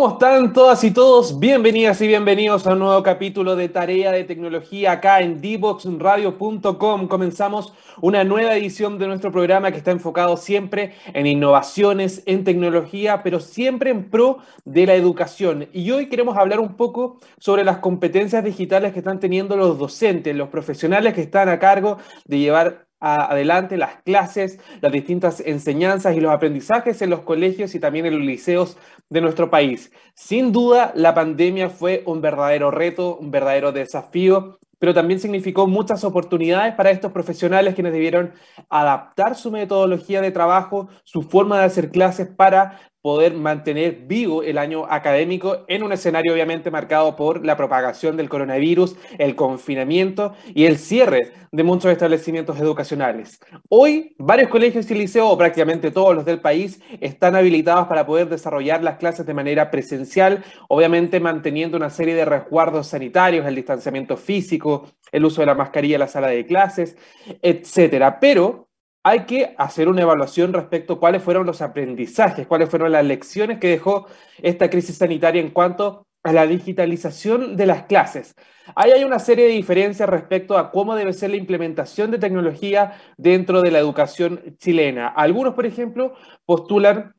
¿Cómo están todas y todos? Bienvenidas y bienvenidos a un nuevo capítulo de Tarea de Tecnología acá en dboxradio.com. Comenzamos una nueva edición de nuestro programa que está enfocado siempre en innovaciones, en tecnología, pero siempre en pro de la educación. Y hoy queremos hablar un poco sobre las competencias digitales que están teniendo los docentes, los profesionales que están a cargo de llevar adelante las clases, las distintas enseñanzas y los aprendizajes en los colegios y también en los liceos de nuestro país. Sin duda, la pandemia fue un verdadero reto, un verdadero desafío, pero también significó muchas oportunidades para estos profesionales quienes debieron adaptar su metodología de trabajo, su forma de hacer clases para poder mantener vivo el año académico en un escenario obviamente marcado por la propagación del coronavirus, el confinamiento y el cierre de muchos establecimientos educacionales. Hoy, varios colegios y liceos, o prácticamente todos los del país, están habilitados para poder desarrollar las clases de manera presencial, obviamente manteniendo una serie de resguardos sanitarios, el distanciamiento físico, el uso de la mascarilla en la sala de clases, etcétera. Pero hay que hacer una evaluación respecto a cuáles fueron los aprendizajes, cuáles fueron las lecciones que dejó esta crisis sanitaria en cuanto a la digitalización de las clases. Ahí hay una serie de diferencias respecto a cómo debe ser la implementación de tecnología dentro de la educación chilena. Algunos, por ejemplo, postulan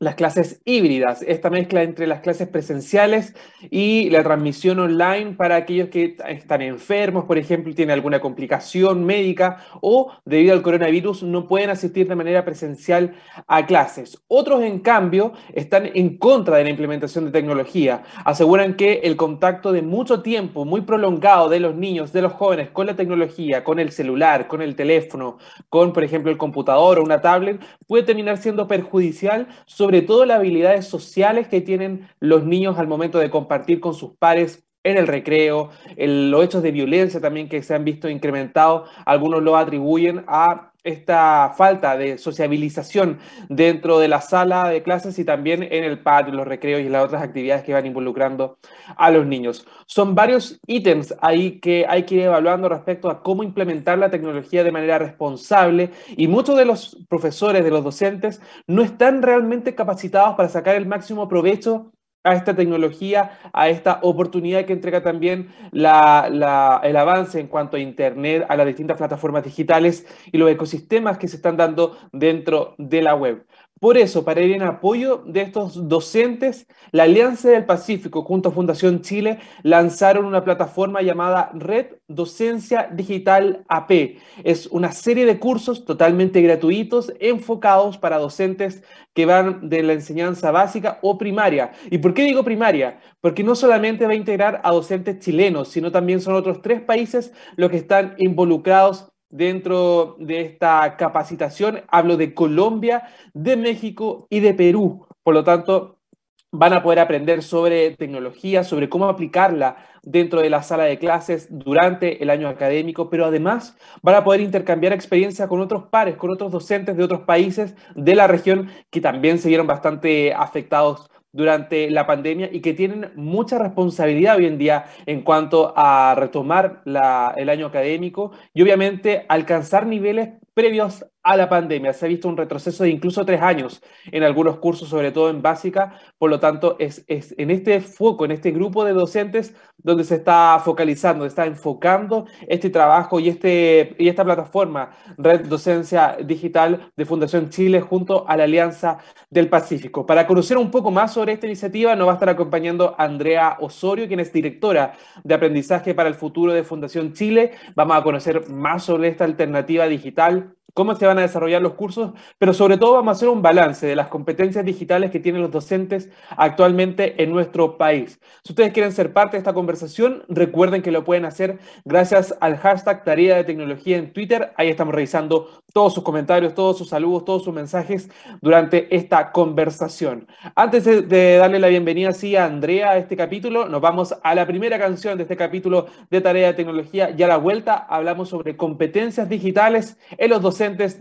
las clases híbridas, esta mezcla entre las clases presenciales y la transmisión online para aquellos que están enfermos, por ejemplo, tienen alguna complicación médica o debido al coronavirus no pueden asistir de manera presencial a clases. Otros, en cambio, están en contra de la implementación de tecnología. Aseguran que el contacto de mucho tiempo, muy prolongado de los niños, de los jóvenes con la tecnología, con el celular, con el teléfono, con, por ejemplo, el computador o una tablet, puede terminar siendo perjudicial todo las habilidades sociales que tienen los niños al momento de compartir con sus pares en el recreo, los hechos de violencia también que se han visto incrementados, algunos lo atribuyen a esta falta de sociabilización dentro de la sala de clases y también en el patio, los recreos y las otras actividades que van involucrando a los niños. Son varios ítems ahí que hay que ir evaluando respecto a cómo implementar la tecnología de manera responsable y muchos de los profesores, de los docentes, no están realmente capacitados para sacar el máximo provecho a esta tecnología, a esta oportunidad que entrega también el avance en cuanto a Internet, a las distintas plataformas digitales y los ecosistemas que se están dando dentro de la web. Por eso, para ir en apoyo de estos docentes, la Alianza del Pacífico junto a Fundación Chile lanzaron una plataforma llamada Red Docencia Digital AP. Es una serie de cursos totalmente gratuitos enfocados para docentes que van de la enseñanza básica o primaria. ¿Y por qué digo primaria? Porque no solamente va a integrar a docentes chilenos, sino también son otros tres países los que están involucrados dentro de esta capacitación. Hablo de Colombia, de México y de Perú. Por lo tanto, van a poder aprender sobre tecnología, sobre cómo aplicarla dentro de la sala de clases durante el año académico, pero además van a poder intercambiar experiencia con otros pares, con otros docentes de otros países de la región que también se vieron bastante afectados durante la pandemia y que tienen mucha responsabilidad hoy en día en cuanto a retomar el año académico y obviamente alcanzar niveles previos a la pandemia. Se ha visto un retroceso de incluso tres años en algunos cursos, sobre todo en básica. Por lo tanto, es, en este foco, en este grupo de docentes, donde se está focalizando, se está enfocando este trabajo y, este, y esta plataforma, Red Docencia Digital de Fundación Chile, junto a la Alianza del Pacífico. Para conocer un poco más sobre esta iniciativa, nos va a estar acompañando Andrea Osorio, quien es directora de aprendizaje para el futuro de Fundación Chile. Vamos a conocer más sobre esta alternativa digital cómo se van a desarrollar los cursos, pero sobre todo vamos a hacer un balance de las competencias digitales que tienen los docentes actualmente en nuestro país. Si ustedes quieren ser parte de esta conversación, recuerden que lo pueden hacer gracias al hashtag Tarea de Tecnología en Twitter. Ahí estamos revisando todos sus comentarios, todos sus saludos, todos sus mensajes durante esta conversación. Antes de darle la bienvenida a Andrea a este capítulo, nos vamos a la primera canción de este capítulo de Tarea de Tecnología y a la vuelta hablamos sobre competencias digitales en los docentes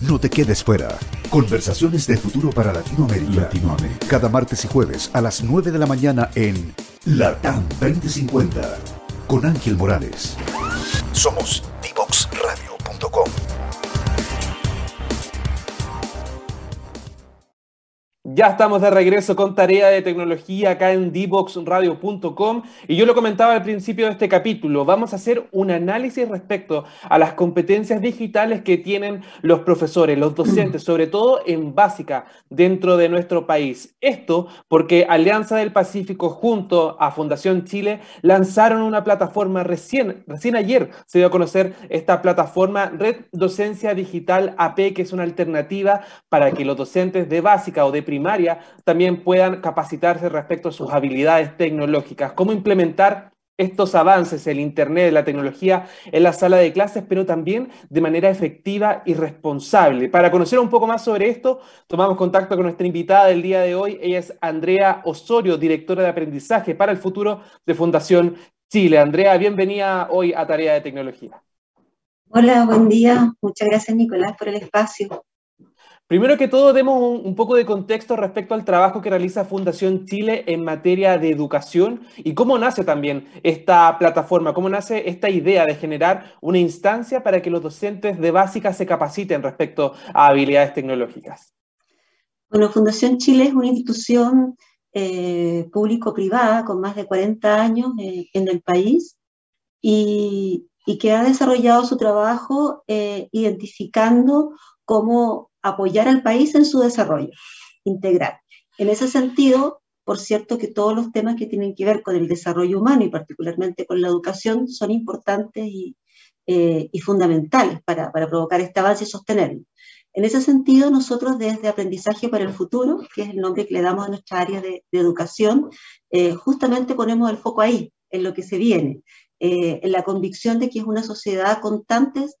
No te quedes fuera. Conversaciones de futuro para Latinoamérica. Latinoamérica. Cada martes y jueves a las 9 de la mañana en Latam 2050 con Ángel Morales. Somos Ya estamos de regreso con tarea de tecnología acá en dboxradio.com y yo lo comentaba al principio de este capítulo, vamos a hacer un análisis respecto a las competencias digitales que tienen los profesores, los docentes, sobre todo en básica dentro de nuestro país. Esto porque Alianza del Pacífico junto a Fundación Chile lanzaron una plataforma recién, recién ayer se dio a conocer esta plataforma Red Docencia Digital AP, que es una alternativa para que los docentes de básica o de primaria también puedan capacitarse respecto a sus habilidades tecnológicas, cómo implementar estos avances, el Internet, la tecnología en la sala de clases, pero también de manera efectiva y responsable. Para conocer un poco más sobre esto, tomamos contacto con nuestra invitada del día de hoy. Ella es Andrea Osorio, directora de aprendizaje para el futuro de Fundación Chile. Andrea, bienvenida hoy a Tarea de Tecnología. Hola, buen día. Muchas gracias, Nicolás, por el espacio. Primero que todo, demos un, poco de contexto respecto al trabajo que realiza Fundación Chile en materia de educación y cómo nace también esta plataforma, cómo nace esta idea de generar una instancia para que los docentes de básica se capaciten respecto a habilidades tecnológicas. Bueno, Fundación Chile es una institución eh, público-privada con más de 40 años eh, en el país y, que ha desarrollado su trabajo eh, identificando cómo apoyar al país en su desarrollo integral. En ese sentido, por cierto que todos los temas que tienen que ver con el desarrollo humano y particularmente con la educación son importantes y, eh, fundamentales para, provocar este avance y sostenerlo. En ese sentido, nosotros desde Aprendizaje para el Futuro, que es el nombre que le damos a nuestra área de, educación, eh, justamente ponemos el foco ahí, en lo que se viene, eh, en la convicción de que es una sociedad con,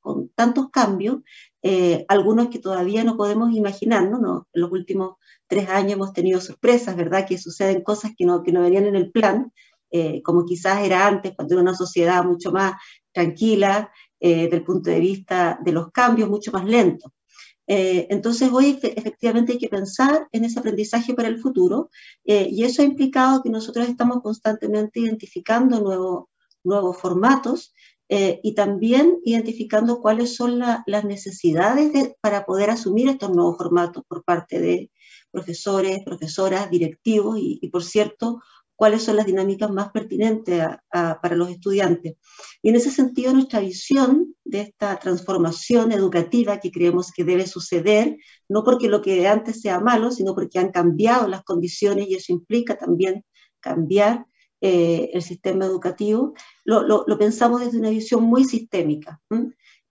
con tantos cambios eh, algunos que todavía no podemos imaginarnos, ¿no? En los últimos tres años hemos tenido sorpresas, ¿verdad? Que suceden cosas que no, que no venían en el plan, eh, como quizás era antes, cuando era una sociedad mucho más tranquila, eh, desde el punto de vista de los cambios, mucho más lento. entonces hoy efectivamente hay que pensar en ese aprendizaje para el futuro y eso ha implicado que nosotros estamos constantemente identificando nuevos nuevos formatos eh, y también identificando cuáles son las necesidades para poder asumir estos nuevos formatos por parte de profesores, profesoras, directivos y, por cierto, cuáles son las dinámicas más pertinentes para los estudiantes. Y en ese sentido, nuestra visión de esta transformación educativa que creemos que debe suceder, no porque lo que antes sea malo, sino porque han cambiado las condiciones y eso implica también cambiar eh, el sistema educativo, lo, pensamos desde una visión muy sistémica.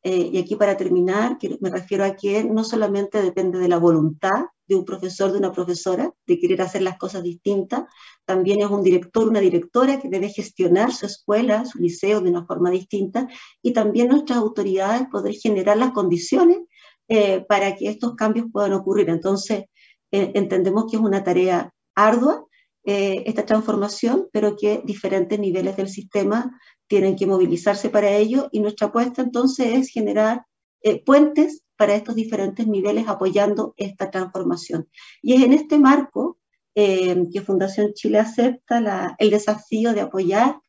Eh, y aquí para terminar, me refiero a que no solamente depende de la voluntad de un profesor, de una profesora, de querer hacer las cosas distintas, también es un director, una directora que debe gestionar su escuela, su liceo de una forma distinta, y también nuestras autoridades poder generar las condiciones eh, para que estos cambios puedan ocurrir. Entonces, entendemos que es una tarea ardua, eh, esta transformación, pero que diferentes niveles del sistema tienen que movilizarse para ello y nuestra apuesta entonces es generar eh, puentes para estos diferentes niveles apoyando esta transformación. Y es en este marco eh, que Fundación Chile acepta el desafío de apoyar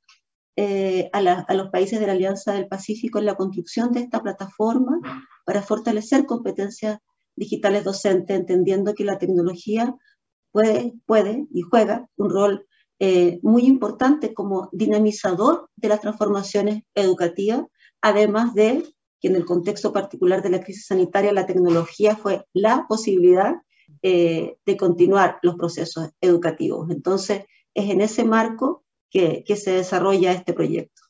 a, a, los países de la Alianza del Pacífico en la construcción de esta plataforma para fortalecer competencias digitales docentes, entendiendo que la tecnología puede, puede y juega un rol eh, muy importante como dinamizador de las transformaciones educativas, además de que en el contexto particular de la crisis sanitaria la tecnología fue la posibilidad eh, de continuar los procesos educativos. Entonces, es en ese marco que se desarrolla este proyecto.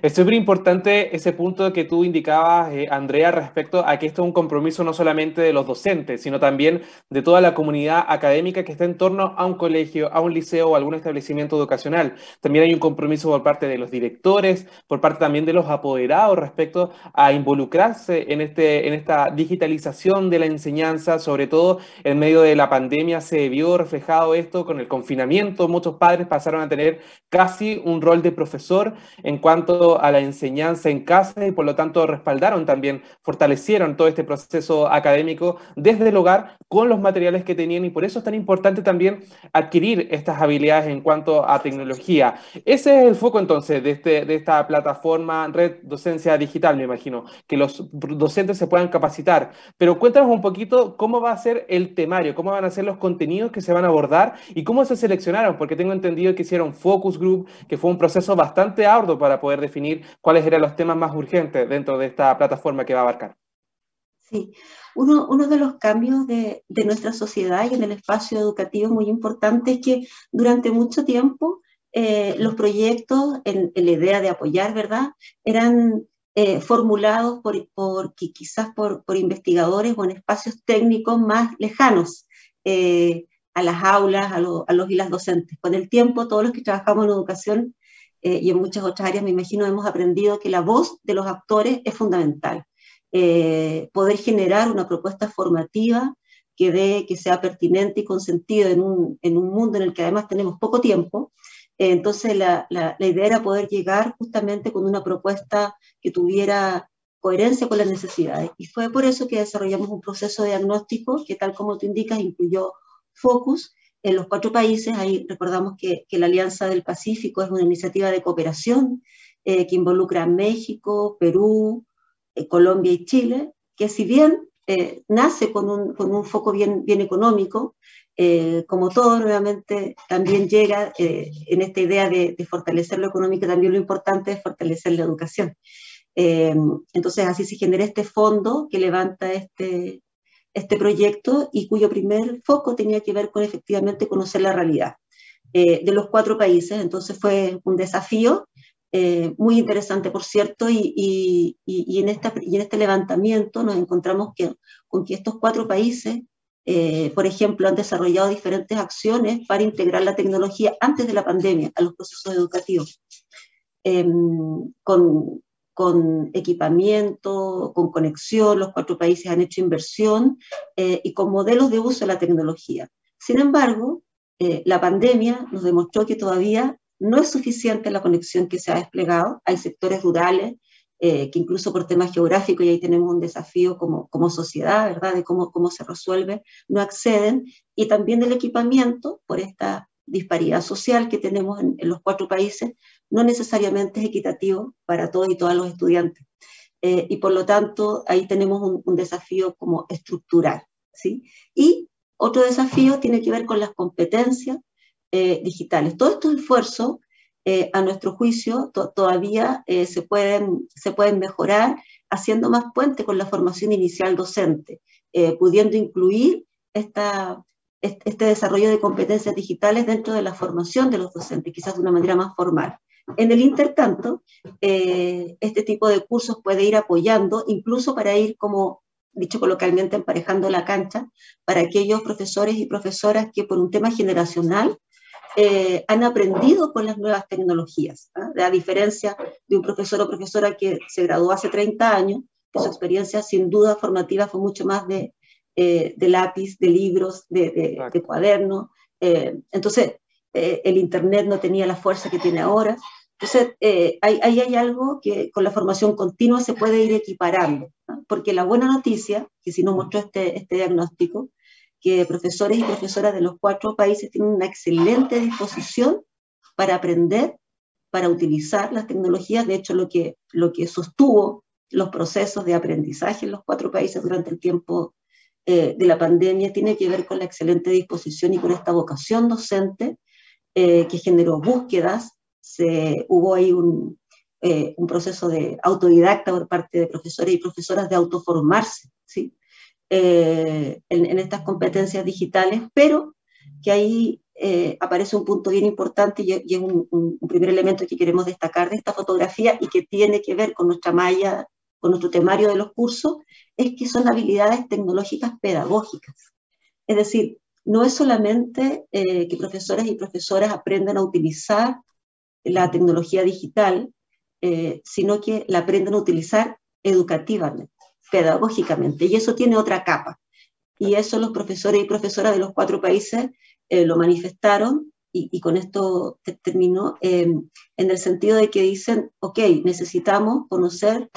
Es súper importante ese punto que tú indicabas, eh, Andrea, respecto a que esto es un compromiso no solamente de los docentes, sino también de toda la comunidad académica que está en torno a un colegio, a un liceo o algún establecimiento educacional. También hay un compromiso por parte de los directores, por parte también de los apoderados respecto a involucrarse en, este, en esta digitalización de la enseñanza, sobre todo en medio de la pandemia se vio reflejado esto con el confinamiento. Muchos padres pasaron a tener casi un rol de profesor en cuanto a la enseñanza en casa y por lo tanto respaldaron también, fortalecieron todo este proceso académico desde el hogar con los materiales que tenían y por eso es tan importante también adquirir estas habilidades en cuanto a tecnología. Ese es el foco entonces de, este, de esta plataforma Red Docencia Digital, me imagino, que los docentes se puedan capacitar. Pero cuéntanos un poquito cómo va a ser el temario, cómo van a ser los contenidos que se van a abordar y cómo se seleccionaron, porque tengo entendido que hicieron focus group, que fue un proceso bastante arduo para poder definir cuáles eran los temas más urgentes dentro de esta plataforma que va a abarcar. Sí, uno, uno de los cambios de, de, nuestra sociedad y en el espacio educativo muy importante es que durante mucho tiempo eh, los proyectos, en, en, la idea de apoyar, ¿verdad?, eran eh, formulados por, por, quizás por, por, investigadores o en espacios técnicos más lejanos eh, a las aulas, a, lo, a, los y las docentes. Con el tiempo, todos los que trabajamos en educación eh, y en muchas otras áreas, me imagino, hemos aprendido que la voz de los actores es fundamental. Eh, poder generar una propuesta formativa que, dé, que sea pertinente y con sentido en un, en un mundo en el que además tenemos poco tiempo, entonces, la, la, la, idea era poder llegar justamente con una propuesta que tuviera coherencia con las necesidades. Y fue por eso que desarrollamos un proceso de diagnóstico que, tal como tú indicas, incluyó Focus en los cuatro países. Ahí recordamos que, que la Alianza del Pacífico es una iniciativa de cooperación eh, que involucra a México, Perú, eh, Colombia y Chile, que si bien eh, nace con un, con un, foco bien, bien económico, eh, como todo, nuevamente también llega eh, en esta idea de, de, fortalecer lo económico, también lo importante es fortalecer la educación. Eh, entonces, así se genera este fondo que levanta este, este proyecto y cuyo primer foco tenía que ver con efectivamente conocer la realidad de los cuatro países. Entonces, fue un desafío muy interesante, por cierto, y, y, y, en esta, y en este levantamiento nos encontramos que, con que estos cuatro países eh, por ejemplo, han desarrollado diferentes acciones para integrar la tecnología antes de la pandemia a los procesos educativos, eh, con, con, equipamiento, con conexión, los cuatro países han hecho inversión eh, y con modelos de uso de la tecnología. Sin embargo, eh, la pandemia nos demostró que todavía no es suficiente la conexión que se ha desplegado. Hay sectores rurales eh, que incluso por temas geográficos, y ahí tenemos un desafío como, como sociedad, ¿verdad?, de cómo, cómo se resuelve, no acceden, y también del equipamiento, por esta disparidad social que tenemos en, los cuatro países, no necesariamente es equitativo para todos y todas los estudiantes. Eh, y por lo tanto, ahí tenemos un, desafío como estructural, ¿sí? Y otro desafío tiene que ver con las competencias eh, digitales. Todos estos esfuerzos eh, a nuestro juicio, to todavía se, pueden, se pueden mejorar haciendo más puente con la formación inicial docente, pudiendo incluir esta, este desarrollo de competencias digitales dentro de la formación de los docentes, quizás de una manera más formal. En el intertanto, este tipo de cursos puede ir apoyando, incluso para ir como dicho coloquialmente, emparejando la cancha para aquellos profesores y profesoras que por un tema generacional eh, han aprendido con las nuevas tecnologías, ¿eh? a diferencia de un profesor o profesora que se graduó hace 30 años, que su experiencia sin duda formativa fue mucho más de, eh, de lápiz, de libros, de, de, de cuadernos. Eh, entonces, eh, el Internet no tenía la fuerza que tiene ahora. Entonces, eh, ahí, ahí, hay algo que con la formación continua se puede ir equiparando, ¿no? porque la buena noticia, que si no mostró este, este diagnóstico, que profesores y profesoras de los cuatro países tienen una excelente disposición para aprender, para utilizar las tecnologías. De hecho, lo que, lo que sostuvo los procesos de aprendizaje en los cuatro países durante el tiempo eh, de la pandemia tiene que ver con la excelente disposición y con esta vocación docente eh, que generó búsquedas. Se, hubo ahí un, eh, un proceso de autodidacta por parte de profesores y profesoras de autoformarse, ¿sí? eh, en, en, estas competencias digitales, pero que ahí eh, aparece un punto bien importante y, y es un, un, un, primer elemento que queremos destacar de esta fotografía y que tiene que ver con nuestra malla, con nuestro temario de los cursos, es que son habilidades tecnológicas pedagógicas. Es decir, no es solamente eh, que profesores y profesoras aprendan a utilizar la tecnología digital, eh, sino que la aprendan a utilizar educativamente pedagógicamente, y eso tiene otra capa. Y eso los profesores y profesoras de los cuatro países eh, lo manifestaron y, con esto termino, em, en el sentido de que dicen, ok, necesitamos conocer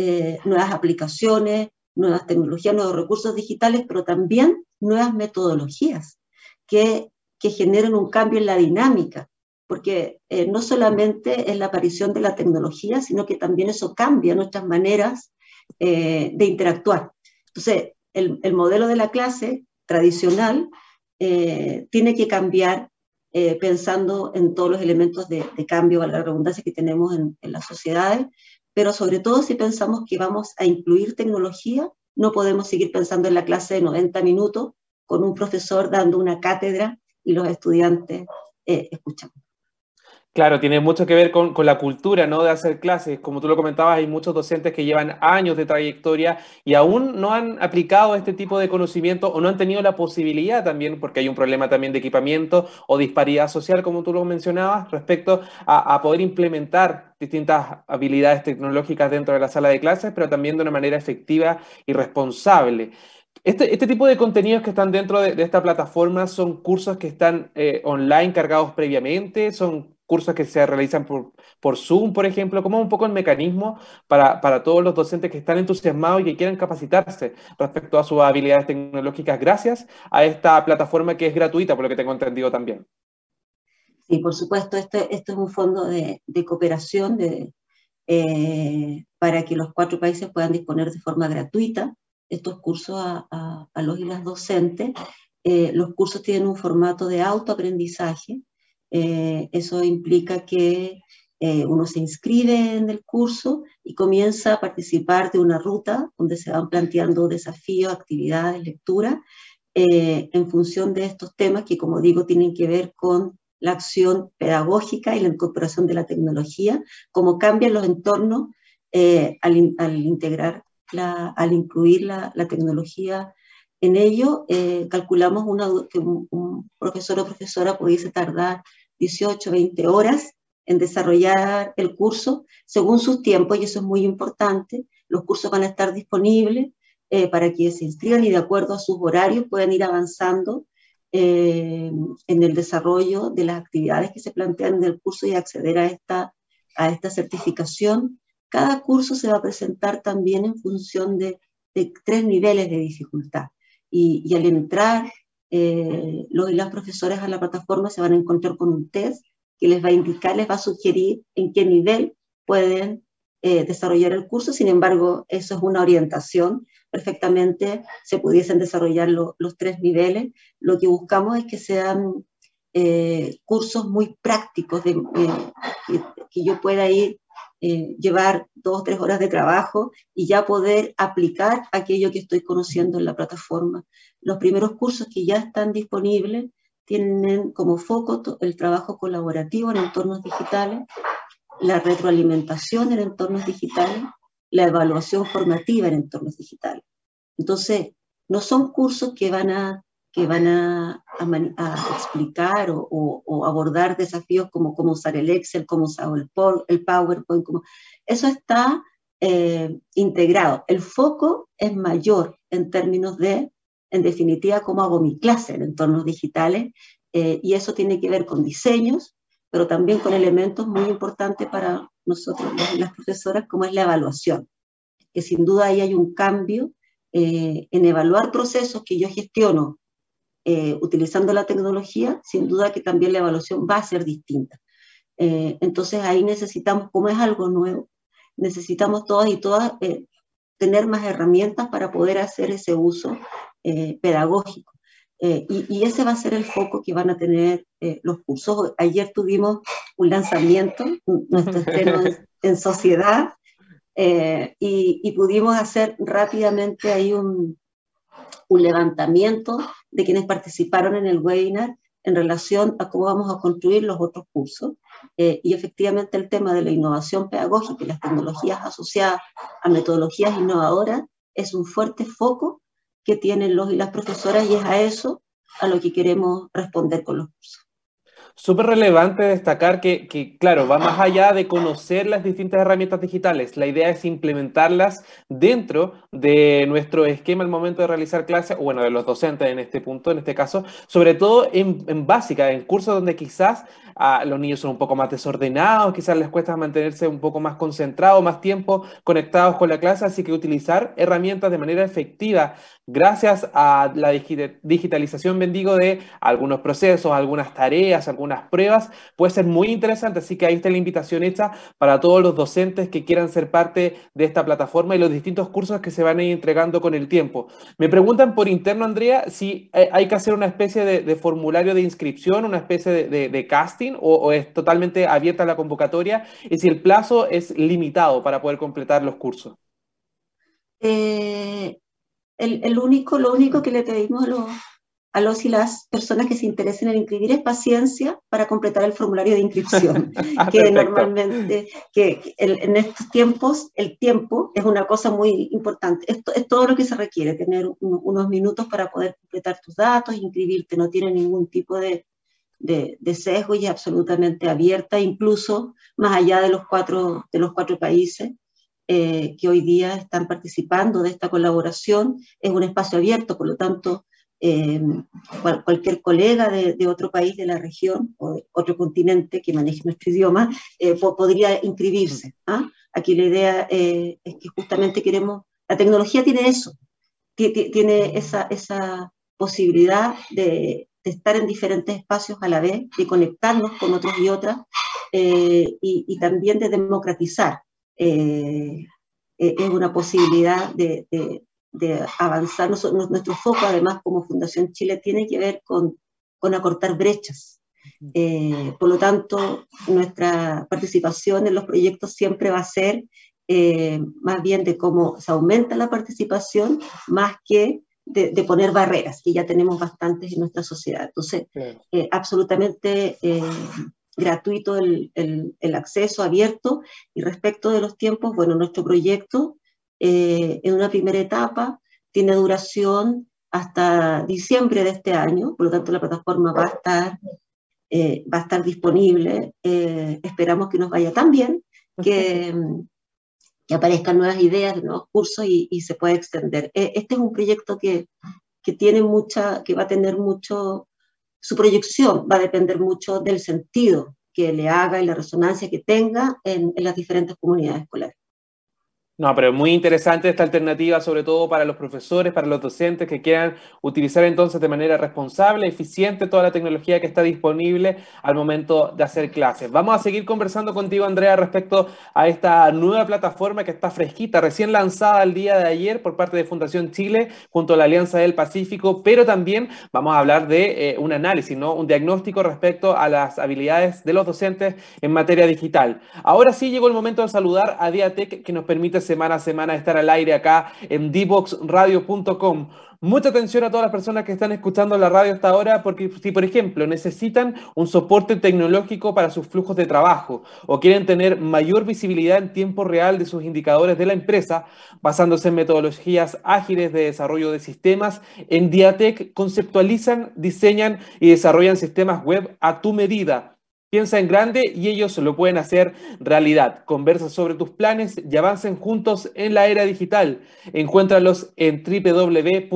eh, nuevas aplicaciones, nuevas tecnologías, nuevos recursos digitales, pero también nuevas metodologías que, que generen un cambio en la dinámica, porque eh, no solamente es la aparición de la tecnología, sino que también eso cambia nuestras maneras eh, de interactuar. Entonces, el, el, modelo de la clase tradicional tiene que cambiar eh, pensando en todos los elementos de, cambio, a la redundancia que tenemos en, en las sociedades, pero sobre todo si pensamos que vamos a incluir tecnología, no podemos seguir pensando en la clase de 90 minutos con un profesor dando una cátedra y los estudiantes eh, escuchando. Claro, tiene mucho que ver con, la cultura, ¿no? De hacer clases. Como tú lo comentabas, hay muchos docentes que llevan años de trayectoria y aún no han aplicado este tipo de conocimiento o no han tenido la posibilidad también, porque hay un problema también de equipamiento o disparidad social, como tú lo mencionabas, respecto a, poder implementar distintas habilidades tecnológicas dentro de la sala de clases, pero también de una manera efectiva y responsable. Este, este, tipo de contenidos que están dentro de, esta plataforma son cursos que están eh, online cargados previamente, son cursos que se realizan por, por Zoom, por ejemplo? ¿Cómo es un poco el mecanismo para, para, todos los docentes que están entusiasmados y que quieren capacitarse respecto a sus habilidades tecnológicas gracias a esta plataforma que es gratuita, por lo que tengo entendido también? Sí, por supuesto, este, esto es un fondo de, de cooperación de, eh, para que los cuatro países puedan disponer de forma gratuita estos cursos a, a, los y las docentes. Eh, los cursos tienen un formato de autoaprendizaje, eh, eso implica que eh, uno se inscribe en el curso y comienza a participar de una ruta donde se van planteando desafíos, actividades, lectura, eh, en función de estos temas que, como digo, tienen que ver con la acción pedagógica y la incorporación de la tecnología, cómo cambian los entornos al, integrar, al incluir la, tecnología en ello, calculamos una, que un, un, profesor o profesora pudiese tardar 18, 20 horas en desarrollar el curso según sus tiempos, y eso es muy importante. Los cursos van a estar disponibles eh, para que se inscriban y de acuerdo a sus horarios puedan ir avanzando eh, en el desarrollo de las actividades que se plantean en el curso y acceder a esta, a esta certificación. Cada curso se va a presentar también en función de, tres niveles de dificultad. Y, y, al entrar eh, los y las profesoras a la plataforma se van a encontrar con un test que les va a indicar, les va a sugerir en qué nivel pueden eh, desarrollar el curso. Sin embargo, eso es una orientación. Perfectamente se pudiesen desarrollar los tres niveles. Lo que buscamos es que sean eh, cursos muy prácticos, de, que yo pueda ir eh, llevar dos o tres horas de trabajo y ya poder aplicar aquello que estoy conociendo en la plataforma. Los primeros cursos que ya están disponibles tienen como foco el trabajo colaborativo en entornos digitales, la retroalimentación en entornos digitales, la evaluación formativa en entornos digitales. Entonces, no son cursos que van a que van a, explicar o, abordar desafíos como cómo usar el Excel, cómo usar el, el PowerPoint. Como, eso está eh, integrado. El foco es mayor en términos de, en definitiva, cómo hago mi clase en entornos digitales eh, y eso tiene que ver con diseños, pero también con elementos muy importantes para nosotros, las profesoras, como es la evaluación, que sin duda ahí hay un cambio eh, en evaluar procesos que yo gestiono eh, utilizando la tecnología, sin duda que también la evaluación va a ser distinta. Eh, entonces ahí necesitamos, como es algo nuevo, necesitamos todas y todas eh, tener más herramientas para poder hacer ese uso pedagógico. Y, y, ese va a ser el foco que van a tener los cursos. Ayer tuvimos un lanzamiento, nuestro estreno en sociedad, y, y, pudimos hacer rápidamente ahí un, un levantamiento de quienes participaron en el webinar en relación a cómo vamos a construir los otros cursos. Eh, y efectivamente el tema de la innovación pedagógica y las tecnologías asociadas a metodologías innovadoras es un fuerte foco que tienen los y las profesoras y es a eso a lo que queremos responder con los cursos. Súper relevante destacar que, que, claro, va más allá de conocer las distintas herramientas digitales. La idea es implementarlas dentro de nuestro esquema al momento de realizar clases, o bueno, de los docentes en este punto, en este caso, sobre todo en, en básica, en cursos donde quizás ah, los niños son un poco más desordenados, quizás les cuesta mantenerse un poco más concentrados, más tiempo conectados con la clase, así que utilizar herramientas de manera efectiva gracias a la digitalización, bendigo, de algunos procesos, algunas tareas, algunas pruebas, puede ser muy interesante. Así que ahí está la invitación hecha para todos los docentes que quieran ser parte de esta plataforma y los distintos cursos que se van a ir entregando con el tiempo. Me preguntan por interno, Andrea, si hay que hacer una especie de, formulario de inscripción, una especie de, casting o, es totalmente abierta la convocatoria y si el plazo es limitado para poder completar los cursos. Eh, el, único, lo único que le pedimos a los, a los y las personas que se interesen en inscribir es paciencia para completar el formulario de inscripción, ah, que normalmente, que en estos tiempos, el tiempo es una cosa muy importante. Esto es todo lo que se requiere, tener unos minutos para poder completar tus datos, inscribirte, no tiene ningún tipo de, de, de, sesgo y es absolutamente abierta, incluso más allá de los cuatro, de los cuatro países. Eh, que hoy día están participando de esta colaboración. Es un espacio abierto, por lo tanto, eh, cualquier colega de, otro país de la región o de otro continente que maneje nuestro idioma eh, podría inscribirse. ¿ah? Aquí la idea es que justamente queremos, la tecnología tiene eso, tiene esa, esa posibilidad de, estar en diferentes espacios a la vez, de conectarnos con otros y otras, y, también de democratizar. Eh, eh, es una posibilidad de, de, avanzar. nuestro foco, además, como Fundación Chile, tiene que ver con, con acortar brechas. Eh, por lo tanto, nuestra participación en los proyectos siempre va a ser más bien de cómo se aumenta la participación, más que de, de, poner barreras, que ya tenemos bastantes en nuestra sociedad. Entonces, absolutamente gratuito el, el, acceso abierto. Y respecto de los tiempos, bueno, nuestro proyecto eh, en una primera etapa tiene duración hasta diciembre de este año, por lo tanto la plataforma va a estar, eh, va a estar disponible. Eh, esperamos que nos vaya tan bien que, que, aparezcan nuevas ideas, nuevos cursos y, se pueda extender. este es un proyecto que, que, tiene mucha, que va a tener mucho su proyección va a depender mucho del sentido que le haga y la resonancia que tenga en, en las diferentes comunidades escolares. No, pero muy interesante esta alternativa, sobre todo para los profesores, para los docentes que quieran utilizar entonces de manera responsable, eficiente toda la tecnología que está disponible al momento de hacer clases. Vamos a seguir conversando contigo, Andrea, respecto a esta nueva plataforma que está fresquita, recién lanzada el día de ayer por parte de Fundación Chile junto a la Alianza del Pacífico, pero también vamos a hablar de eh, un análisis, ¿no? un diagnóstico respecto a las habilidades de los docentes en materia digital. Ahora sí llegó el momento de saludar a Diatec que nos permite semana a semana estar al aire acá en divoxradio.com. Mucha atención a todas las personas que están escuchando la radio hasta ahora, porque si, por ejemplo, necesitan un soporte tecnológico para sus flujos de trabajo o quieren tener mayor visibilidad en tiempo real de sus indicadores de la empresa, basándose en metodologías ágiles de desarrollo de sistemas, en Diatec conceptualizan, diseñan y desarrollan sistemas web a tu medida Piensa en grande y ellos lo pueden hacer realidad. Conversa sobre tus planes y avancen juntos en la era digital. Encuéntralos en www.diatec.cl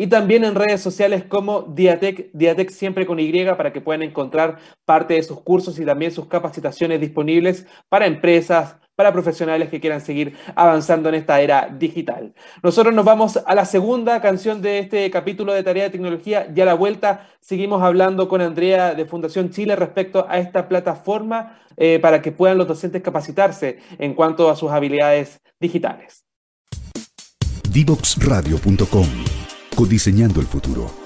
y también en redes sociales como Diatec, Diatec siempre con Y para que puedan encontrar parte de sus cursos y también sus capacitaciones disponibles para empresas, para profesionales que quieran seguir avanzando en esta era digital. Nosotros nos vamos a la segunda canción de este capítulo de Tarea de Tecnología y a la vuelta seguimos hablando con Andrea de Fundación Chile respecto a esta plataforma eh, para que puedan los docentes capacitarse en cuanto a sus habilidades digitales. Divoxradio.com Codiseñando el futuro.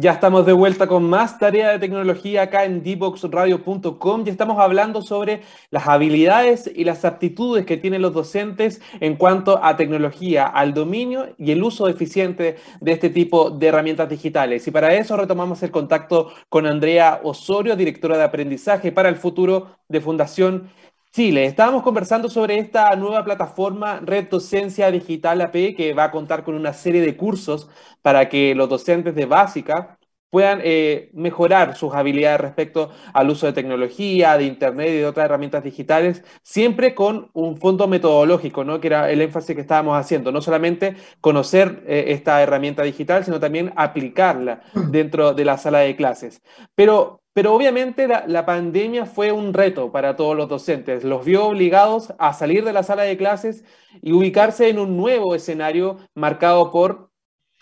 Ya estamos de vuelta con más tarea de tecnología acá en dboxradio.com y estamos hablando sobre las habilidades y las aptitudes que tienen los docentes en cuanto a tecnología, al dominio y el uso eficiente de este tipo de herramientas digitales. Y para eso retomamos el contacto con Andrea Osorio, directora de aprendizaje para el futuro de Fundación Chile. Estábamos conversando sobre esta nueva plataforma Red Docencia Digital AP que va a contar con una serie de cursos para que los docentes de básica puedan eh, mejorar sus habilidades respecto al uso de tecnología, de Internet y de otras herramientas digitales, siempre con un fondo metodológico, ¿no? que era el énfasis que estábamos haciendo, no solamente conocer eh, esta herramienta digital, sino también aplicarla mm. dentro de la sala de clases. Pero pero obviamente la, pandemia fue un reto para todos los docentes. Los vio obligados a salir de la sala de clases y ubicarse en un nuevo escenario marcado por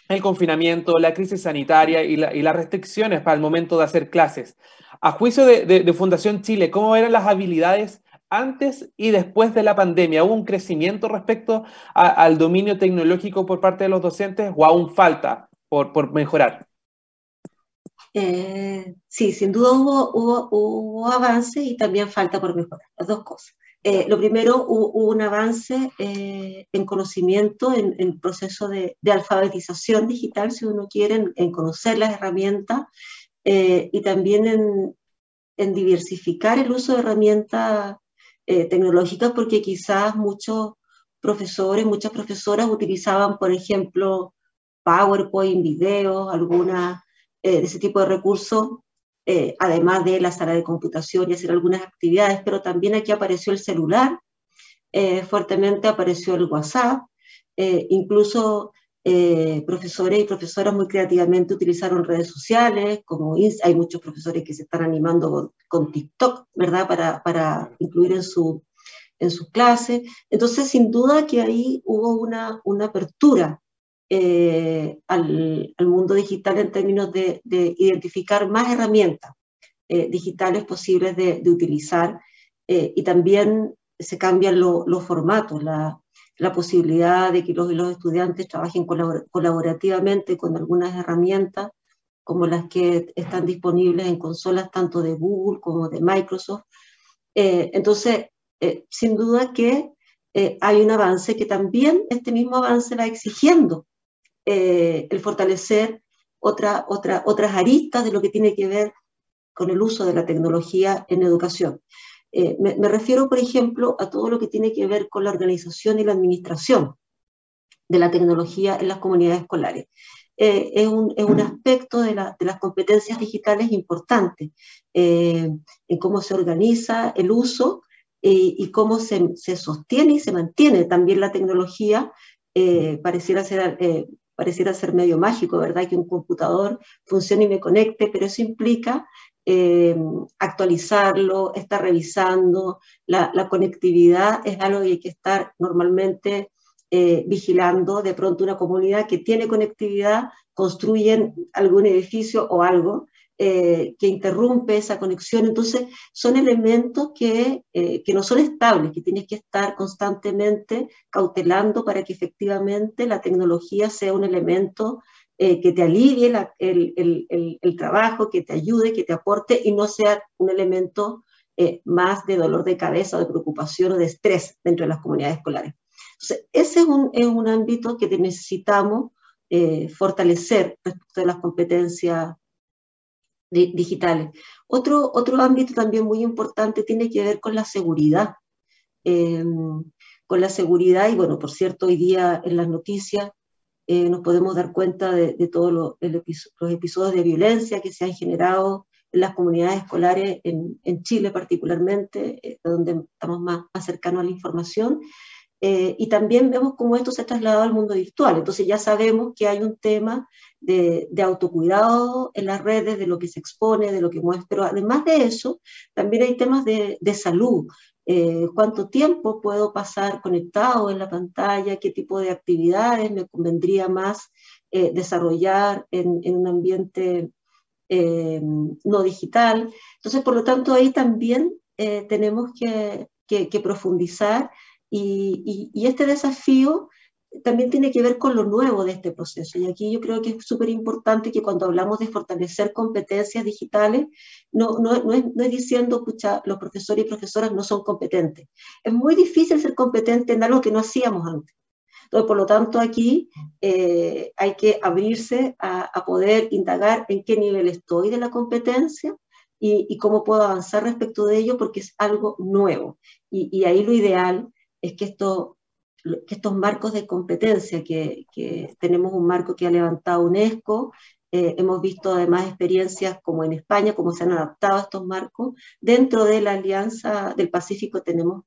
el confinamiento, la crisis sanitaria y, las restricciones para el momento de hacer clases. A juicio de, Fundación Chile, ¿cómo eran las habilidades antes y después de la pandemia? ¿Hubo un crecimiento respecto al dominio tecnológico por parte de los docentes o aún falta por, por mejorar? Eh, sí, sin duda hubo, hubo, hubo, avance y también falta por mejorar, las dos cosas. Eh, lo primero, hubo, un avance eh, en conocimiento, en el proceso de, de, alfabetización digital, si uno quiere, en, conocer las herramientas y también en, en, diversificar el uso de herramientas tecnológicas, porque quizás muchos profesores, muchas profesoras utilizaban, por ejemplo, PowerPoint, videos, algunas eh, de ese tipo de recursos, eh, además de la sala de computación y hacer algunas actividades, pero también aquí apareció el celular, eh, fuertemente apareció el WhatsApp, incluso profesores y profesoras muy creativamente utilizaron redes sociales, como hay muchos profesores que se están animando con, TikTok, ¿verdad?, para, para incluir en su, en sus clases. Entonces, sin duda que ahí hubo una, una apertura eh, al, mundo digital en términos de, identificar más herramientas eh, digitales posibles de, utilizar eh, y también se cambian los formatos, la, posibilidad de que los, los estudiantes trabajen colaborativamente con algunas herramientas como las que están disponibles en consolas tanto de Google como de Microsoft. entonces, sin duda que hay un avance que también este mismo avance va exigiendo eh, el fortalecer otra, otra, otras aristas de lo que tiene que ver con el uso de la tecnología en educación. Eh, me, refiero, por ejemplo, a todo lo que tiene que ver con la organización y la administración de la tecnología en las comunidades escolares. Eh, es, un, es, un, aspecto de, la, de, las competencias digitales importante en cómo se organiza el uso y cómo se, se, sostiene y se mantiene también la tecnología. pareciera ser pareciera ser medio mágico, ¿verdad? Que un computador funcione y me conecte, pero eso implica eh, actualizarlo, estar revisando. La, conectividad es algo que hay que estar normalmente eh, vigilando. De pronto una comunidad que tiene conectividad, construyen algún edificio o algo, eh, que interrumpe esa conexión. Entonces, son elementos que, eh, que, no son estables, que tienes que estar constantemente cautelando para que efectivamente la tecnología sea un elemento eh, que te alivie el, el, el, trabajo, que te ayude, que te aporte y no sea un elemento más de dolor de cabeza, de preocupación o de estrés dentro de las comunidades escolares. Entonces, ese es un, es un ámbito que necesitamos fortalecer respecto de las competencias digitales. Otro, otro ámbito también muy importante tiene que ver con la seguridad. Em, con la seguridad, y bueno, por cierto, hoy día en las noticias eh, nos podemos dar cuenta de, todos los episodios de violencia que se han generado en las comunidades escolares en, Chile particularmente, eh, donde estamos más, más cercanos a la información. Eh, y también vemos cómo esto se ha trasladado al mundo virtual. Entonces ya sabemos que hay un tema de, autocuidado en las redes, de lo que se expone, de lo que muestra. Pero además de eso, también hay temas de, salud. Eh, cuánto tiempo puedo pasar conectado en la pantalla, qué tipo de actividades me convendría más eh, desarrollar en, un ambiente no digital. Entonces, por lo tanto, ahí también tenemos que, que profundizar y, este desafío también tiene que ver con lo nuevo de este proceso. Y aquí yo creo que es súper importante que cuando hablamos de fortalecer competencias digitales, no, no, no, es, no es diciendo, pucha, los profesores y profesoras no son competentes. Es muy difícil ser competente en algo que no hacíamos antes. Entonces, por lo tanto, aquí eh, hay que abrirse a, a, poder indagar en qué nivel estoy de la competencia y, y, cómo puedo avanzar respecto de ello, porque es algo nuevo. Y, y ahí lo ideal es que, esto, que estos marcos de competencia, que, tenemos un marco que ha levantado UNESCO, eh, hemos visto además experiencias como en España, cómo se han adaptado a estos marcos. Dentro de la Alianza del Pacífico tenemos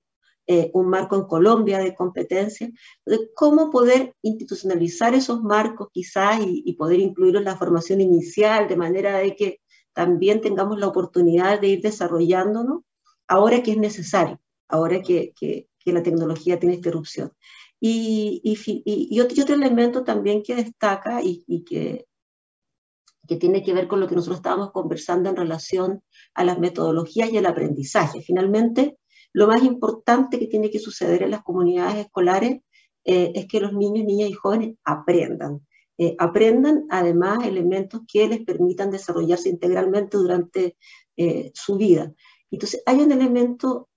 eh, un marco en Colombia de competencia. de ¿Cómo poder institucionalizar esos marcos quizás y, poder incluirlos en la formación inicial, de manera de que también tengamos la oportunidad de ir desarrollándonos ahora que es necesario, ahora que, que la tecnología tiene esta erupción. Y, y, otro, elemento también que destaca y, que, que tiene que ver con lo que nosotros estábamos conversando en relación a las metodologías y el aprendizaje. Finalmente, lo más importante que tiene que suceder en las comunidades escolares eh, es que los niños, niñas y jóvenes aprendan. Eh, aprendan además elementos que les permitan desarrollarse integralmente durante eh, su vida. Entonces, hay un elemento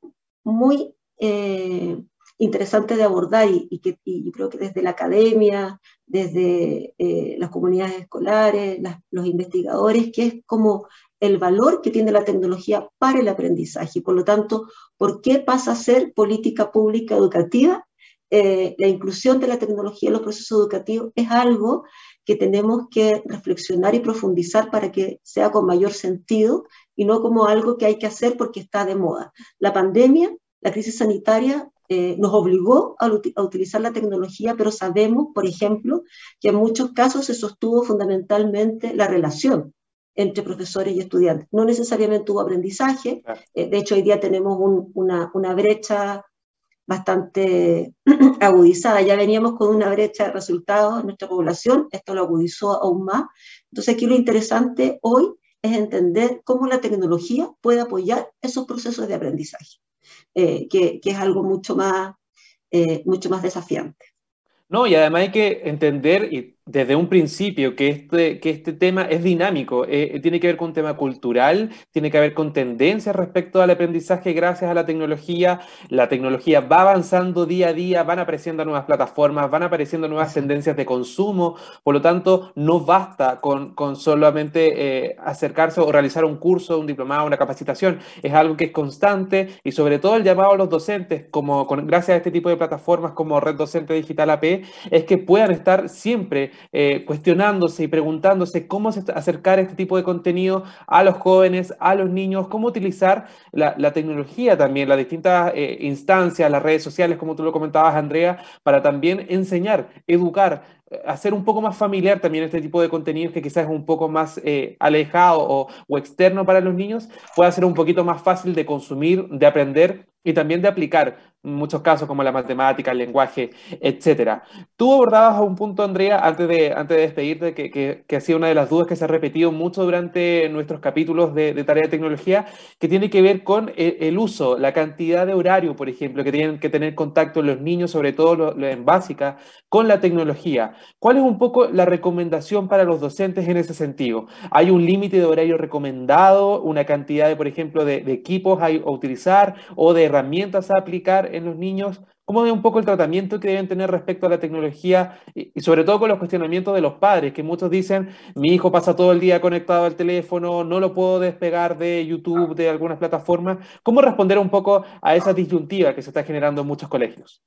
muy eh, interesante de abordar y, que creo que desde la academia, desde eh, las comunidades escolares, los investigadores, que es como el valor que tiene la tecnología para el aprendizaje. Y por lo tanto, ¿por qué pasa a ser política pública educativa? Eh, la inclusión de la tecnología en los procesos educativos es algo que tenemos que reflexionar y profundizar para que sea con mayor sentido y no como algo que hay que hacer porque está de moda. La pandemia la crisis sanitaria eh, nos obligó a, utilizar la tecnología, pero sabemos, por ejemplo, que en muchos casos se sostuvo fundamentalmente la relación entre profesores y estudiantes. No necesariamente hubo aprendizaje, eh, de hecho hoy día tenemos una, una, brecha bastante agudizada, ya veníamos con una brecha de resultados en nuestra población, esto lo agudizó aún más. Entonces aquí lo interesante hoy es entender cómo la tecnología puede apoyar esos procesos de aprendizaje. Eh, que, es algo mucho más, eh, mucho más desafiante. No, y además hay que entender, y desde un principio que este, que este tema es dinámico, eh, tiene que ver con un tema cultural, tiene que ver con tendencias respecto al aprendizaje gracias a la tecnología. La tecnología va avanzando día a día, van apareciendo nuevas plataformas, van apareciendo nuevas tendencias de consumo, por lo tanto, no basta con, con solamente eh, acercarse o realizar un curso, un diplomado, una capacitación, es algo que es constante y sobre todo el llamado a los docentes, como con, gracias a este tipo de plataformas como Red Docente Digital AP, es que puedan estar siempre eh, cuestionándose y preguntándose cómo acercar este tipo de contenido a los jóvenes, a los niños, cómo utilizar la, tecnología también, las distintas eh, instancias, las redes sociales, como tú lo comentabas, Andrea, para también enseñar, educar hacer un poco más familiar también este tipo de contenidos que quizás es un poco más eh, alejado o, o, externo para los niños, pueda ser un poquito más fácil de consumir, de aprender y también de aplicar muchos casos como la matemática, el lenguaje, etcétera. Tú abordabas a un punto, Andrea, antes de, antes de despedirte, que, que, que, ha sido una de las dudas que se ha repetido mucho durante nuestros capítulos de, de tarea de tecnología, que tiene que ver con el, el, uso, la cantidad de horario, por ejemplo, que tienen que tener contacto los niños, sobre todo en básica, con la tecnología. ¿Cuál es un poco la recomendación para los docentes en ese sentido? ¿Hay un límite de horario recomendado, una cantidad de, por ejemplo, de, de equipos a, a utilizar o de herramientas a aplicar en los niños? ¿Cómo es un poco el tratamiento que deben tener respecto a la tecnología y, sobre todo con los cuestionamientos de los padres, que muchos dicen, mi hijo pasa todo el día conectado al teléfono, no lo puedo despegar de YouTube, de algunas plataformas? ¿Cómo responder un poco a esa disyuntiva que se está generando en muchos colegios?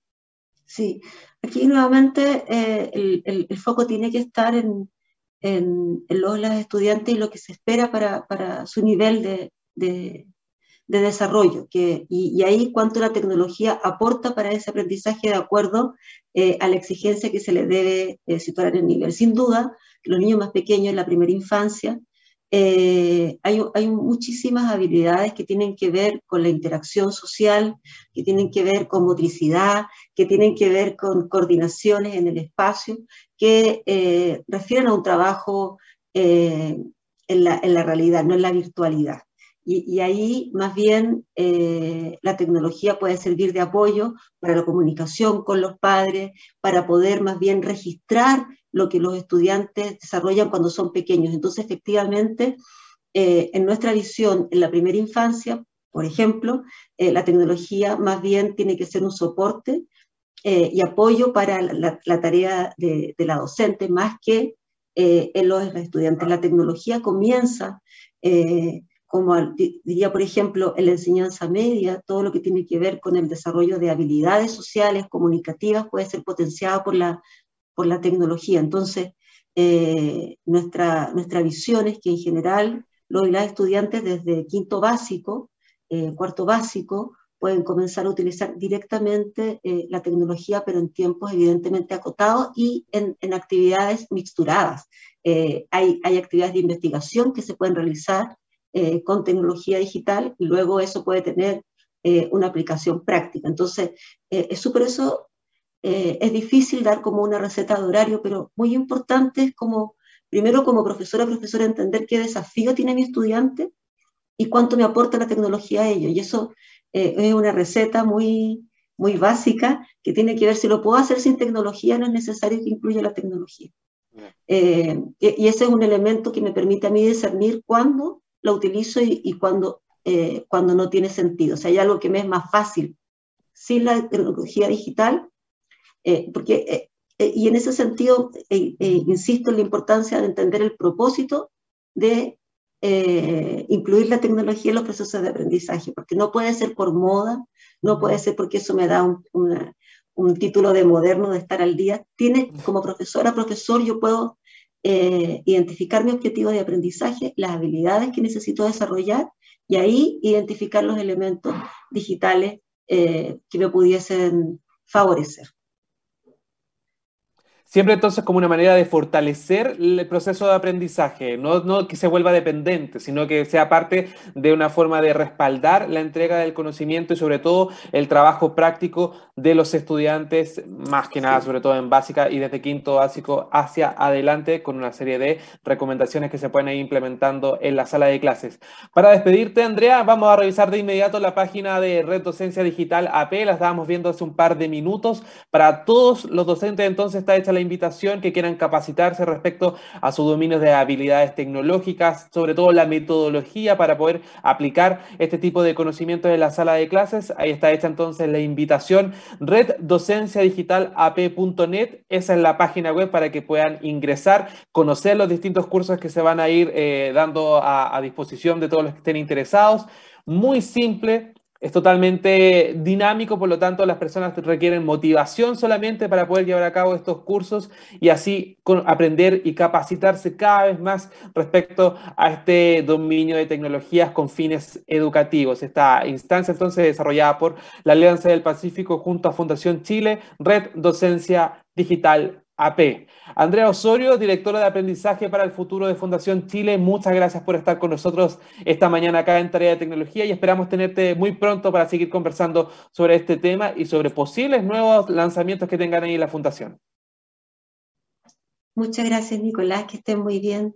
Sí, aquí nuevamente eh, el, foco tiene que estar en, en, en los estudiantes y lo que se espera para, su nivel de de desarrollo, que, y, y, ahí cuánto la tecnología aporta para ese aprendizaje de acuerdo eh, a la exigencia que se le debe eh, situar en el nivel. Sin duda, los niños más pequeños en la primera infancia, eh, hay, hay, muchísimas habilidades que tienen que ver con la interacción social, que tienen que ver con motricidad, que tienen que ver con coordinaciones en el espacio, que refieren a un trabajo en la, en la realidad, no en la virtualidad. Y, ahí más bien eh, la tecnología puede servir de apoyo para la comunicación con los padres, para poder más bien registrar lo que los estudiantes desarrollan cuando son pequeños. Entonces, efectivamente, eh, en nuestra visión, en la primera infancia, por ejemplo, eh, la tecnología más bien tiene que ser un soporte y apoyo para la, tarea de, la docente, más que en los estudiantes. La tecnología comienza como diría, por ejemplo, en la enseñanza media, todo lo que tiene que ver con el desarrollo de habilidades sociales, comunicativas, puede ser potenciado por la, por la tecnología. Entonces, eh, nuestra, nuestra visión es que en general los y las estudiantes desde quinto básico, eh, cuarto básico, pueden comenzar a utilizar directamente eh, la tecnología, pero en tiempos evidentemente acotados y en, en actividades mixturadas. Eh, hay, hay actividades de investigación que se pueden realizar eh, con tecnología digital y luego eso puede tener eh, una aplicación práctica. Entonces, eh, es súper eso, es difícil dar como una receta de horario, pero muy importante es como, primero como profesora, profesora, entender qué desafío tiene mi estudiante y cuánto me aporta la tecnología a ello. Y eso es una receta muy, muy básica que tiene que ver si lo puedo hacer sin tecnología, no es necesario que incluya la tecnología. Eh, y ese es un elemento que me permite a mí discernir cuándo lo utilizo y, y cuando, eh, cuando no tiene sentido. O sea, hay algo que me es más fácil sin la tecnología digital, eh, porque, eh, y en ese sentido, insisto en la importancia de entender el propósito de incluir la tecnología en los procesos de aprendizaje, porque no puede ser por moda, no puede ser porque eso me da un, una, un título de moderno, de estar al día. Tiene, como profesora, profesor, yo puedo eh, identificar mi objetivo de aprendizaje, las habilidades que necesito desarrollar y ahí identificar los elementos digitales eh, que me pudiesen favorecer. Siempre entonces como una manera de fortalecer el proceso de aprendizaje, no, no, que se vuelva dependiente, sino que sea parte de una forma de respaldar la entrega del conocimiento y sobre todo el trabajo práctico de los estudiantes, más que nada, sobre todo en básica y desde quinto básico hacia adelante, con una serie de recomendaciones que se pueden ir implementando en la sala de clases. Para despedirte, Andrea, vamos a revisar de inmediato la página de Red Docencia Digital AP, la estábamos viendo hace un par de minutos. Para todos los docentes entonces está hecha la invitación que quieran capacitarse respecto a sus dominios de habilidades tecnológicas, sobre todo la metodología para poder aplicar este tipo de conocimientos en la sala de clases. Ahí está hecha entonces la invitación reddocenciadigitalap.net. Esa es la página web para que puedan ingresar, conocer los distintos cursos que se van a ir eh, dando a disposición de todos los que estén interesados. Muy simple, es totalmente dinámico, por lo tanto las personas requieren motivación solamente para poder llevar a cabo estos cursos y así aprender y capacitarse cada vez más respecto a este dominio de tecnologías con fines educativos. Esta instancia entonces desarrollada por la Alianza del Pacífico junto a Fundación Chile, Red Docencia Digital AP. Andrea Osorio, directora de aprendizaje para el futuro de Fundación Chile, muchas gracias por estar con nosotros esta mañana acá en Tarea de Tecnología y esperamos tenerte muy pronto para seguir conversando sobre este tema y sobre posibles nuevos lanzamientos que tengan ahí la Fundación. Muchas gracias, Nicolás, que estén muy bien.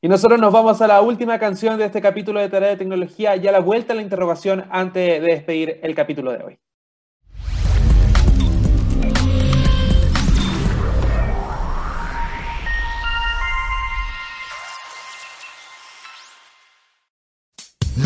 Y nosotros nos vamos a la última canción de este capítulo de Tarea de Tecnología, ya la vuelta a la interrogación antes de despedir el capítulo de hoy.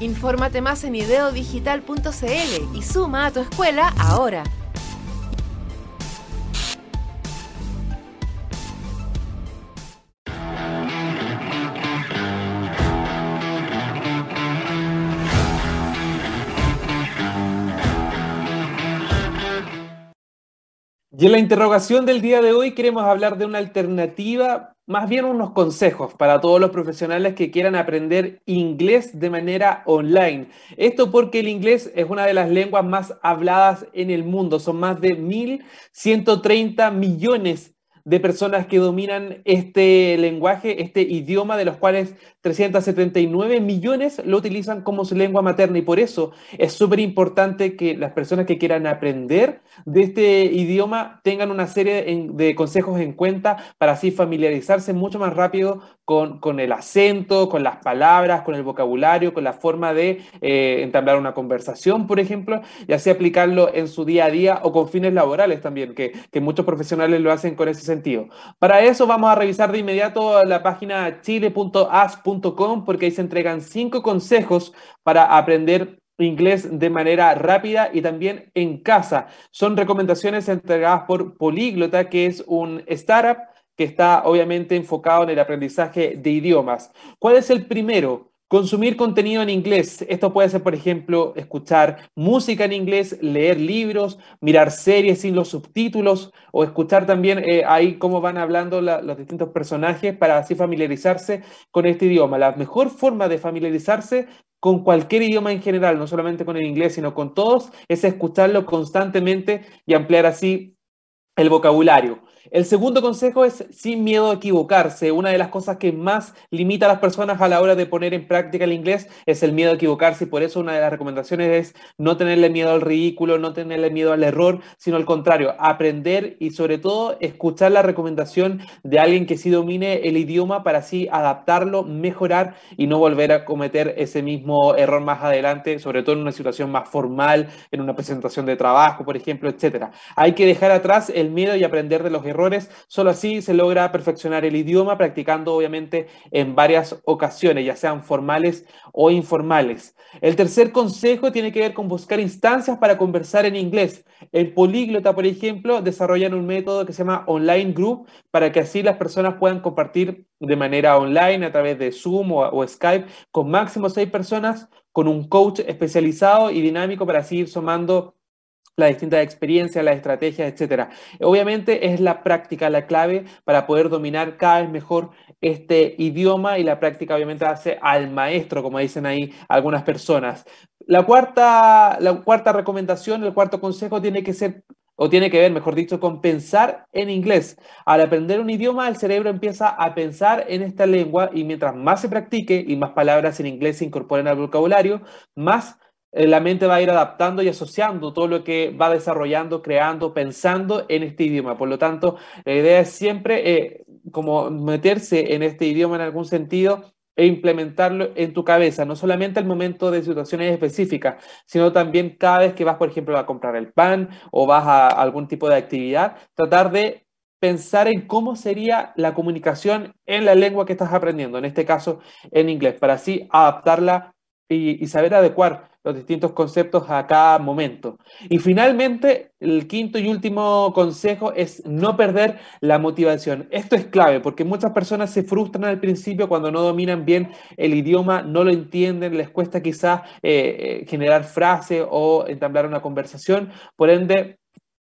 Infórmate más en ideodigital.cl y suma a tu escuela ahora. Y en la interrogación del día de hoy queremos hablar de una alternativa más bien unos consejos para todos los profesionales que quieran aprender inglés de manera online. Esto porque el inglés es una de las lenguas más habladas en el mundo. Son más de 1.130 millones de personas que dominan este lenguaje, este idioma, de los cuales 379 millones lo utilizan como su lengua materna y por eso es súper importante que las personas que quieran aprender de este idioma tengan una serie de consejos en cuenta para así familiarizarse mucho más rápido con, con el acento, con las palabras, con el vocabulario, con la forma de eh, entablar una conversación, por ejemplo, y así aplicarlo en su día a día o con fines laborales también, que, que muchos profesionales lo hacen con ese sentido. Para eso vamos a revisar de inmediato la página chile.as.com porque ahí se entregan cinco consejos para aprender inglés de manera rápida y también en casa. Son recomendaciones entregadas por Políglota, que es un startup que está obviamente enfocado en el aprendizaje de idiomas. ¿Cuál es el primero? Consumir contenido en inglés. Esto puede ser, por ejemplo, escuchar música en inglés, leer libros, mirar series sin los subtítulos o escuchar también eh, ahí cómo van hablando los distintos personajes para así familiarizarse con este idioma. La mejor forma de familiarizarse con cualquier idioma en general, no solamente con el inglés, sino con todos, es escucharlo constantemente y ampliar así el vocabulario. El segundo consejo es sin miedo a equivocarse. Una de las cosas que más limita a las personas a la hora de poner en práctica el inglés es el miedo a equivocarse y por eso una de las recomendaciones es no tenerle miedo al ridículo, no tenerle miedo al error, sino al contrario, aprender y sobre todo escuchar la recomendación de alguien que sí domine el idioma para así adaptarlo, mejorar y no volver a cometer ese mismo error más adelante, sobre todo en una situación más formal, en una presentación de trabajo, por ejemplo, etcétera. Hay que dejar atrás el miedo y aprender de los errores errores. Solo así se logra perfeccionar el idioma, practicando obviamente en varias ocasiones, ya sean formales o informales. El tercer consejo tiene que ver con buscar instancias para conversar en inglés. El políglota, por ejemplo, desarrollan un método que se llama Online Group para que así las personas puedan compartir de manera online a través de Zoom o, Skype con máximo seis personas con un coach especializado y dinámico para seguir sumando las distintas experiencias, las estrategias, etcétera. Obviamente es la práctica la clave para poder dominar cada vez mejor este idioma y la práctica obviamente hace al maestro, como dicen ahí algunas personas. La cuarta, la cuarta recomendación, el cuarto consejo tiene que ser o tiene que ver, mejor dicho, con pensar en inglés. Al aprender un idioma, el cerebro empieza a pensar en esta lengua y mientras más se practique y más palabras en inglés se incorporen al vocabulario, más la mente va a ir adaptando y asociando todo lo que va desarrollando, creando, pensando en este idioma. Por lo tanto, la idea es siempre eh, como meterse en este idioma en algún sentido e implementarlo en tu cabeza, no solamente al momento de situaciones específicas, sino también cada vez que vas, por ejemplo, a comprar el pan o vas a algún tipo de actividad, tratar de pensar en cómo sería la comunicación en la lengua que estás aprendiendo, en este caso en inglés, para así adaptarla y, saber adecuar los distintos conceptos a cada momento. Y finalmente, el quinto y último consejo es no perder la motivación. Esto es clave porque muchas personas se frustran al principio cuando no dominan bien el idioma, no lo entienden, les cuesta quizás eh, eh, generar frase o entablar una conversación. Por ende,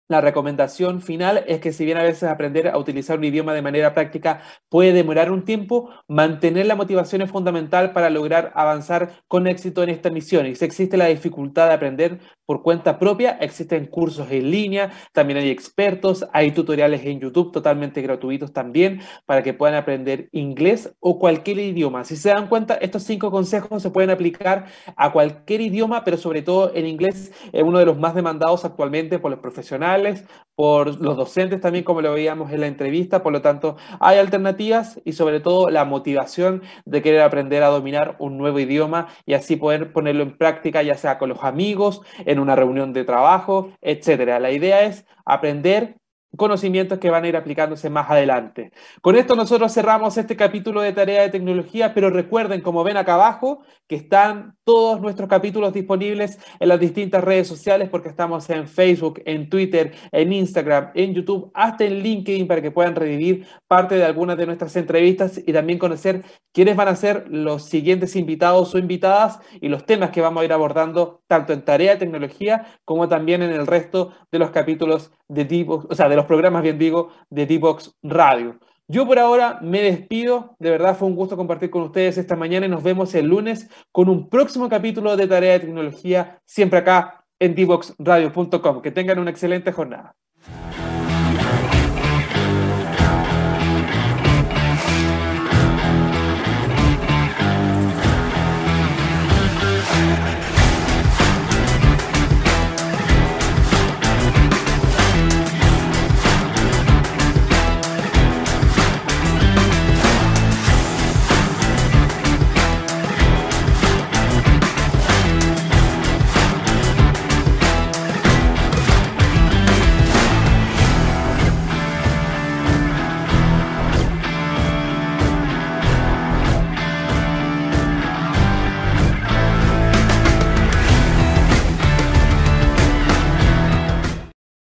la recomendación final es que si bien a veces aprender a utilizar un idioma de manera práctica puede demorar un tiempo, mantener la motivación es fundamental para lograr avanzar con éxito en esta misión. Y si existe la dificultad de aprender por cuenta propia, existen cursos en línea, también hay expertos, hay tutoriales en YouTube totalmente gratuitos también para que puedan aprender inglés o cualquier idioma. Si se dan cuenta, estos cinco consejos se pueden aplicar a cualquier idioma, pero sobre todo en inglés es uno de los más demandados actualmente por los profesionales por los docentes también, como lo veíamos en la entrevista. Por lo tanto, hay alternativas y sobre todo la motivación de querer aprender a dominar un nuevo idioma y así poder ponerlo en práctica, ya sea con los amigos, una reunión de trabajo, etcétera. La idea es aprender conocimientos que van a ir aplicándose más adelante. Con esto nosotros cerramos este capítulo de tarea de tecnología, pero recuerden, como ven acá abajo, que están todos nuestros capítulos disponibles en las distintas redes sociales, porque estamos en Facebook, en Twitter, en Instagram, en YouTube, hasta en LinkedIn, para que puedan revivir parte de algunas de nuestras entrevistas y también conocer quiénes van a ser los siguientes invitados o invitadas y los temas que vamos a ir abordando tanto en tarea de tecnología como también en el resto de los capítulos de o sea, de los programas, bien digo, de Divox Radio. Yo por ahora me despido, de verdad fue un gusto compartir con ustedes esta mañana y nos vemos el lunes con un próximo capítulo de Tarea de Tecnología, siempre acá en divoxradio.com. Que tengan una excelente jornada.